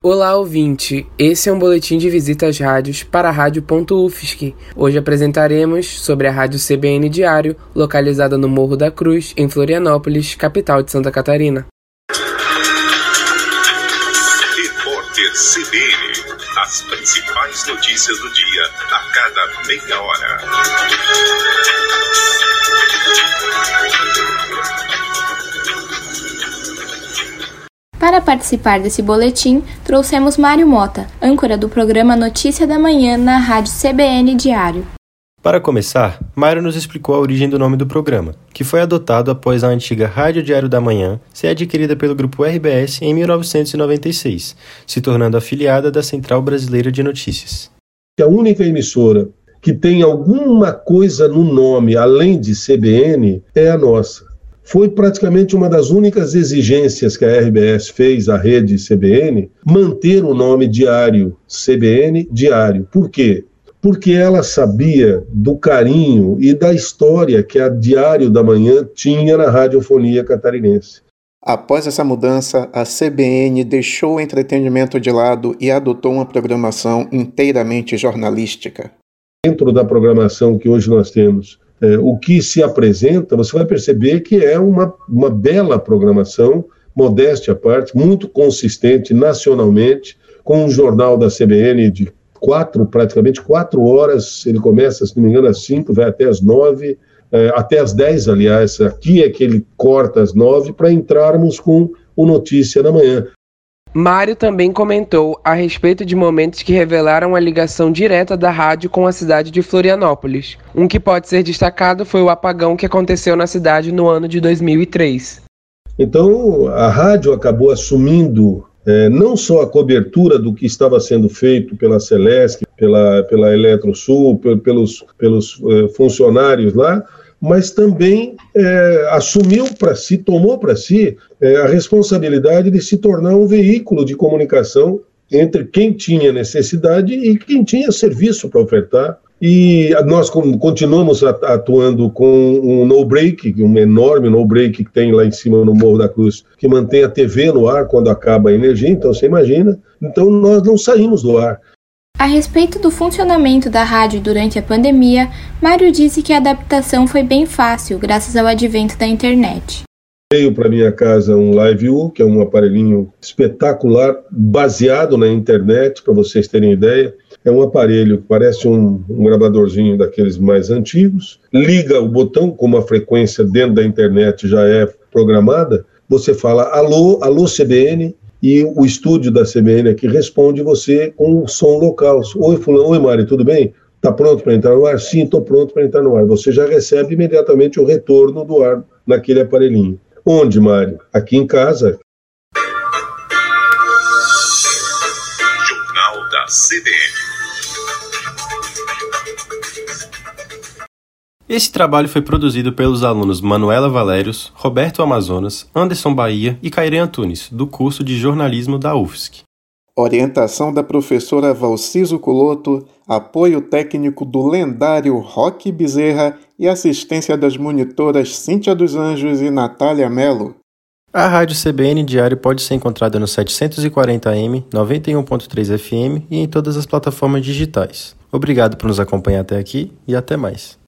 Olá, ouvinte! Esse é um boletim de visita às rádios para a Rádio.UFSC. Hoje apresentaremos sobre a Rádio CBN Diário, localizada no Morro da Cruz, em Florianópolis, capital de Santa Catarina. Repórter CBN. As principais notícias do dia, a cada meia hora. Para participar desse boletim, trouxemos Mário Mota, âncora do programa Notícia da Manhã na Rádio CBN Diário. Para começar, Mário nos explicou a origem do nome do programa, que foi adotado após a antiga Rádio Diário da Manhã ser adquirida pelo grupo RBS em 1996, se tornando afiliada da Central Brasileira de Notícias. A única emissora que tem alguma coisa no nome além de CBN é a nossa foi praticamente uma das únicas exigências que a RBS fez à rede CBN, manter o nome diário CBN diário. Por quê? Porque ela sabia do carinho e da história que a Diário da Manhã tinha na radiofonia catarinense. Após essa mudança, a CBN deixou o entretenimento de lado e adotou uma programação inteiramente jornalística. Dentro da programação que hoje nós temos, é, o que se apresenta, você vai perceber que é uma, uma bela programação, modéstia à parte, muito consistente nacionalmente, com um jornal da CBN de quatro, praticamente quatro horas, ele começa, se não me engano, às cinco, vai até às nove, é, até às dez, aliás, aqui é que ele corta às nove, para entrarmos com o Notícia da Manhã. Mário também comentou a respeito de momentos que revelaram a ligação direta da rádio com a cidade de Florianópolis. Um que pode ser destacado foi o apagão que aconteceu na cidade no ano de 2003. Então, a rádio acabou assumindo é, não só a cobertura do que estava sendo feito pela Celesc, pela, pela Eletrosul, pelos, pelos é, funcionários lá, mas também é, assumiu para si, tomou para si é, a responsabilidade de se tornar um veículo de comunicação entre quem tinha necessidade e quem tinha serviço para ofertar. E nós continuamos atuando com um no-break, um enorme no-break que tem lá em cima no Morro da Cruz, que mantém a TV no ar quando acaba a energia, então você imagina. Então nós não saímos do ar. A respeito do funcionamento da rádio durante a pandemia, Mário disse que a adaptação foi bem fácil, graças ao advento da internet. Veio para minha casa um Live U, que é um aparelhinho espetacular, baseado na internet, para vocês terem ideia. É um aparelho que parece um, um, gravadorzinho daqueles mais antigos. Liga o botão, como a frequência dentro da internet já é programada. Você fala alô, alô CBN, e o estúdio da CBN aqui responde você com o som local. Oi, fulano, oi, Mari, tudo bem? Está pronto para entrar no ar? Sim, estou pronto para entrar no ar. Você já recebe imediatamente o retorno do ar naquele aparelhinho. Onde, Mário? Aqui em casa. Jornal da CBN. Esse trabalho foi produzido pelos alunos Manuela Valérios, Roberto Amazonas, Anderson Bahia e Caire Antunes, do curso de jornalismo da UFSC. Orientação da professora Valciso Culoto, apoio técnico do lendário Roque Bezerra e assistência das monitoras Cíntia dos Anjos e Natália Melo. A Rádio CBN Diário pode ser encontrada no 740M, 91.3 FM e em todas as plataformas digitais. Obrigado por nos acompanhar até aqui e até mais.